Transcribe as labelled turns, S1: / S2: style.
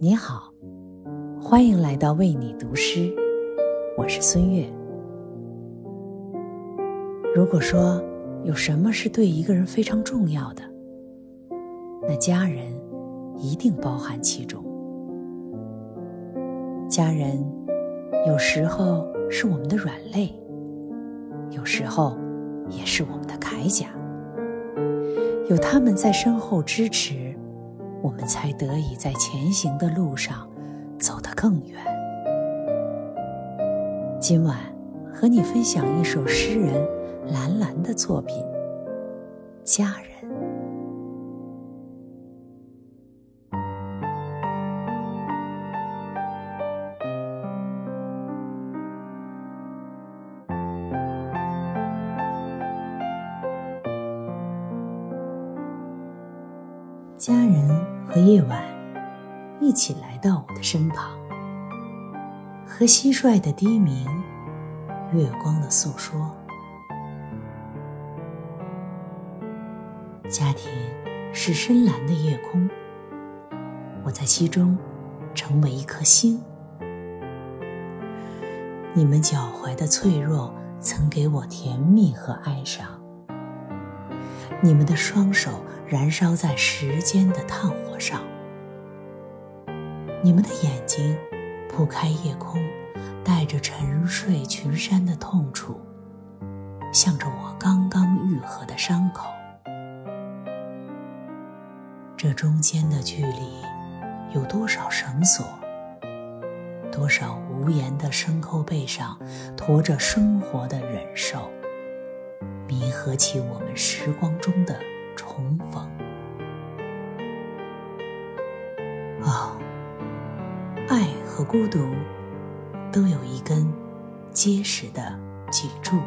S1: 你好，欢迎来到为你读诗，我是孙悦。如果说有什么是对一个人非常重要的，那家人一定包含其中。家人有时候是我们的软肋，有时候也是我们的铠甲。有他们在身后支持。我们才得以在前行的路上走得更远。今晚和你分享一首诗人蓝蓝的作品《家人》。家人和夜晚一起来到我的身旁，和蟋蟀的低鸣，月光的诉说。家庭是深蓝的夜空，我在其中成为一颗星。你们脚踝的脆弱曾给我甜蜜和哀伤，你们的双手。燃烧在时间的炭火上，你们的眼睛铺开夜空，带着沉睡群山的痛楚，向着我刚刚愈合的伤口。这中间的距离，有多少绳索？多少无言的牲口背上驮着生活的忍受，弥合起我们时光中爱和孤独都有一根结实的脊柱。